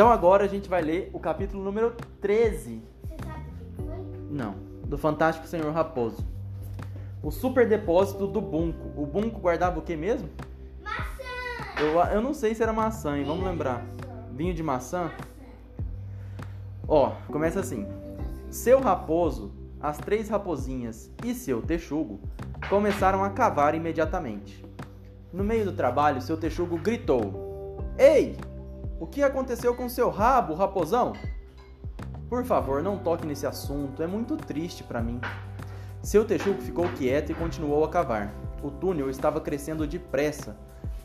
Então agora a gente vai ler o capítulo número 13. Você sabe o que foi? Não, do Fantástico Senhor Raposo. O super depósito do Bunco. O Bunco guardava o que mesmo? Maçã! Eu, eu não sei se era maçã, hein? Vamos lembrar. Vinho de maçã? Ó, começa assim. Seu raposo, as três raposinhas e seu texugo começaram a cavar imediatamente. No meio do trabalho, seu texugo gritou: Ei! O que aconteceu com seu rabo, raposão? Por favor, não toque nesse assunto, é muito triste para mim. Seu texugo ficou quieto e continuou a cavar. O túnel estava crescendo depressa,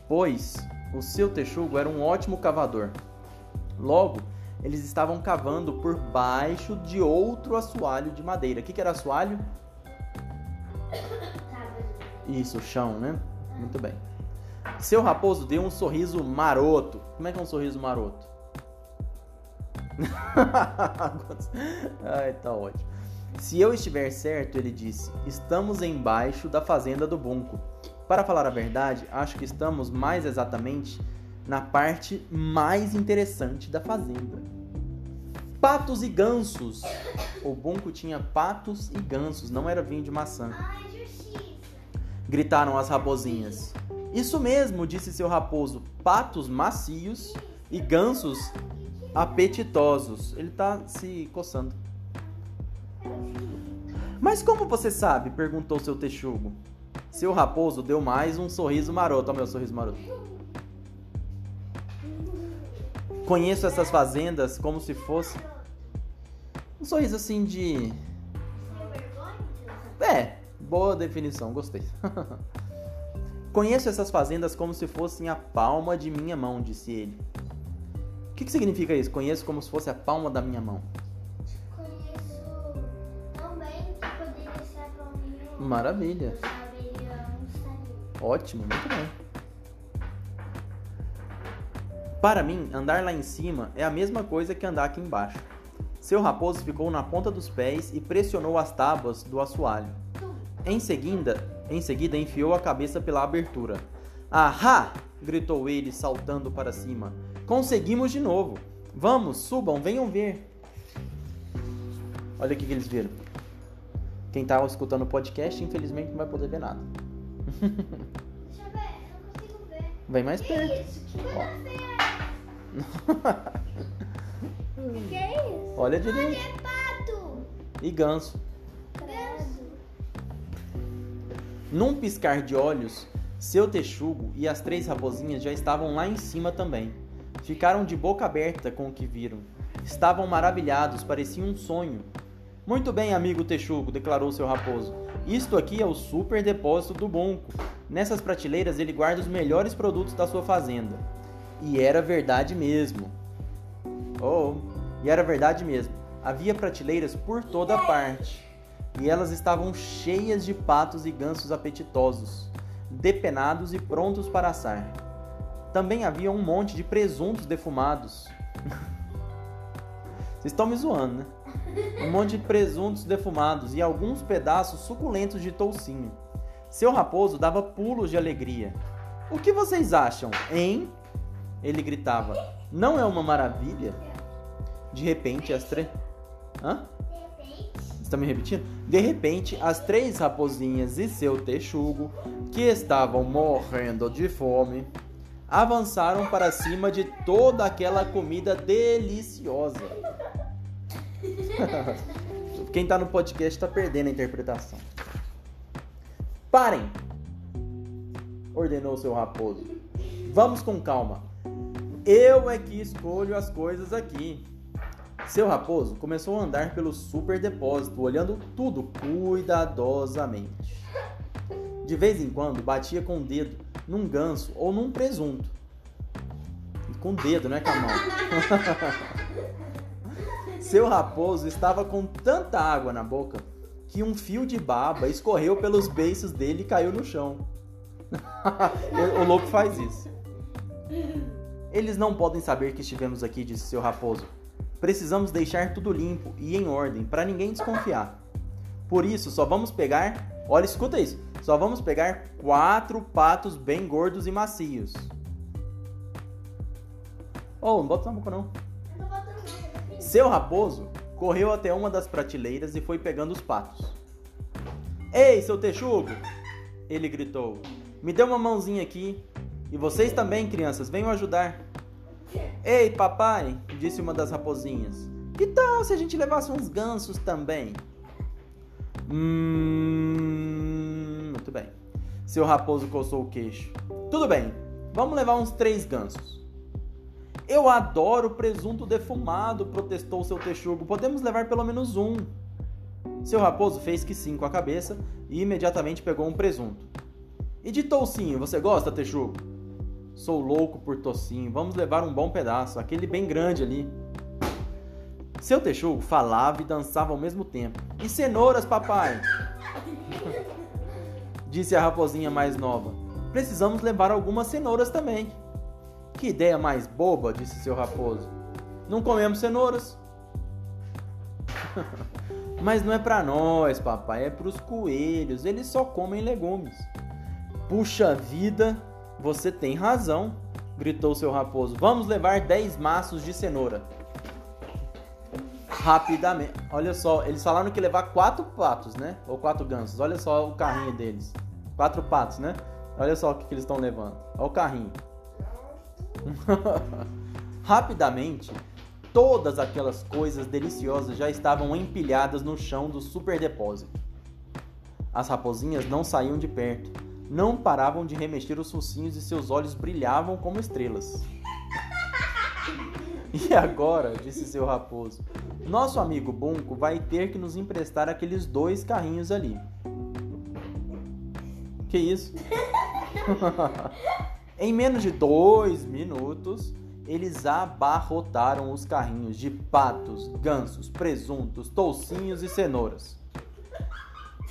pois o seu texugo era um ótimo cavador. Logo, eles estavam cavando por baixo de outro assoalho de madeira. O que, que era assoalho? Isso, chão, né? Muito bem. Seu raposo deu um sorriso maroto. Como é que é um sorriso maroto? Ai, tá ótimo. Se eu estiver certo, ele disse, estamos embaixo da fazenda do Bunco. Para falar a verdade, acho que estamos mais exatamente na parte mais interessante da fazenda. Patos e gansos. O Bunco tinha patos e gansos, não era vinho de maçã. Gritaram as raposinhas. Isso mesmo, disse seu raposo. Patos macios e gansos apetitosos. Ele tá se coçando. Mas como você sabe? perguntou seu texugo. Seu raposo deu mais um sorriso maroto. Olha meu sorriso maroto. Conheço essas fazendas como se fosse. Um sorriso assim de. É, boa definição, gostei. Conheço essas fazendas como se fossem a palma de minha mão, disse ele. O que, que significa isso? Conheço como se fosse a palma da minha mão. Conheço tão bem que poderia ser a palminha. Maravilha. Ótimo, muito bem. Para mim, andar lá em cima é a mesma coisa que andar aqui embaixo. Seu raposo ficou na ponta dos pés e pressionou as tábuas do assoalho. Em seguida, em seguida enfiou a cabeça pela abertura. Ahá! gritou ele, saltando para cima. Conseguimos de novo. Vamos, subam, venham ver. Olha o que, eles viram. Quem está escutando o podcast, infelizmente, não vai poder ver nada. Deixa eu ver, não consigo ver. Vem mais Que perto. isso? Que coisa feia! Que que é isso? Olha Olha, direito. é pato! E. Ganso! Num piscar de olhos, seu texugo e as três raposinhas já estavam lá em cima também. Ficaram de boca aberta com o que viram. Estavam maravilhados, parecia um sonho. Muito bem, amigo texugo, declarou seu raposo. Isto aqui é o super depósito do Bunco. Nessas prateleiras ele guarda os melhores produtos da sua fazenda. E era verdade mesmo. Oh, e era verdade mesmo. Havia prateleiras por toda parte. E elas estavam cheias de patos e gansos apetitosos, depenados e prontos para assar. Também havia um monte de presuntos defumados. Vocês estão me zoando, né? Um monte de presuntos defumados e alguns pedaços suculentos de toucinho. Seu raposo dava pulos de alegria. O que vocês acham, hein? Ele gritava. Não é uma maravilha? De repente, as três. Hã? De repente, está me repetindo? De repente, as três raposinhas e seu texugo, que estavam morrendo de fome, avançaram para cima de toda aquela comida deliciosa. Quem está no podcast está perdendo a interpretação. Parem! Ordenou seu raposo. Vamos com calma. Eu é que escolho as coisas aqui. Seu raposo começou a andar pelo super depósito, olhando tudo cuidadosamente. De vez em quando batia com o dedo num ganso ou num presunto. Com o dedo, não é com a mão. Seu raposo estava com tanta água na boca que um fio de baba escorreu pelos beiços dele e caiu no chão. o louco faz isso. Eles não podem saber que estivemos aqui, disse seu raposo. Precisamos deixar tudo limpo e em ordem para ninguém desconfiar. Por isso, só vamos pegar. Olha, escuta isso. Só vamos pegar quatro patos bem gordos e macios. Oh, não bota na boca não. Seu raposo correu até uma das prateleiras e foi pegando os patos. Ei, seu texugo! Ele gritou. Me dê uma mãozinha aqui. E vocês também, crianças, venham ajudar. Ei, papai, disse uma das raposinhas. Que tal se a gente levasse uns gansos também? Hum, muito bem. Seu raposo coçou o queixo. Tudo bem, vamos levar uns três gansos. Eu adoro presunto defumado, protestou seu texugo. Podemos levar pelo menos um. Seu raposo fez que sim com a cabeça e imediatamente pegou um presunto. E de toucinho, você gosta, texugo? Sou louco por tocinho. Vamos levar um bom pedaço, aquele bem grande ali. Seu texugo falava e dançava ao mesmo tempo. E cenouras, papai? Disse a raposinha mais nova. Precisamos levar algumas cenouras também. Que ideia mais boba, disse seu raposo. Não comemos cenouras. Mas não é para nós, papai, é para os coelhos. Eles só comem legumes. Puxa vida, você tem razão, gritou seu raposo. Vamos levar dez maços de cenoura. Rapidamente. Olha só, eles falaram que levar quatro patos, né? Ou quatro gansos. Olha só o carrinho deles. Quatro patos, né? Olha só o que, que eles estão levando. Olha o carrinho. Rapidamente, todas aquelas coisas deliciosas já estavam empilhadas no chão do super depósito. As raposinhas não saíam de perto, não paravam de remexer os focinhos e seus olhos brilhavam como estrelas. E agora, disse seu raposo, nosso amigo Bunco vai ter que nos emprestar aqueles dois carrinhos ali. Que isso? em menos de dois minutos, eles abarrotaram os carrinhos de patos, gansos, presuntos, toucinhos e cenouras.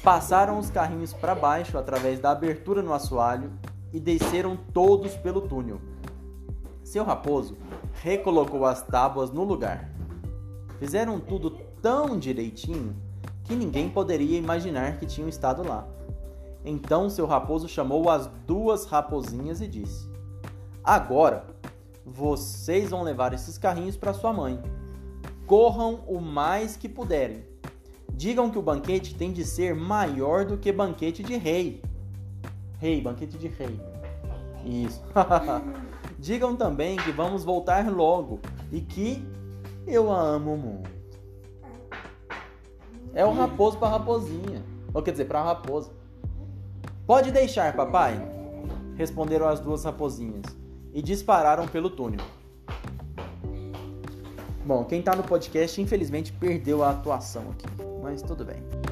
Passaram os carrinhos para baixo através da abertura no assoalho e desceram todos pelo túnel. Seu raposo recolocou as tábuas no lugar. Fizeram tudo tão direitinho que ninguém poderia imaginar que tinham estado lá. Então seu raposo chamou as duas raposinhas e disse: Agora vocês vão levar esses carrinhos para sua mãe. Corram o mais que puderem. Digam que o banquete tem de ser maior do que banquete de rei. Rei, banquete de rei. Isso. Digam também que vamos voltar logo e que eu a amo muito. É o raposo para raposinha. Ou quer dizer, para raposa. Pode deixar, papai, responderam as duas raposinhas e dispararam pelo túnel. Bom, quem tá no podcast infelizmente perdeu a atuação aqui, mas tudo bem.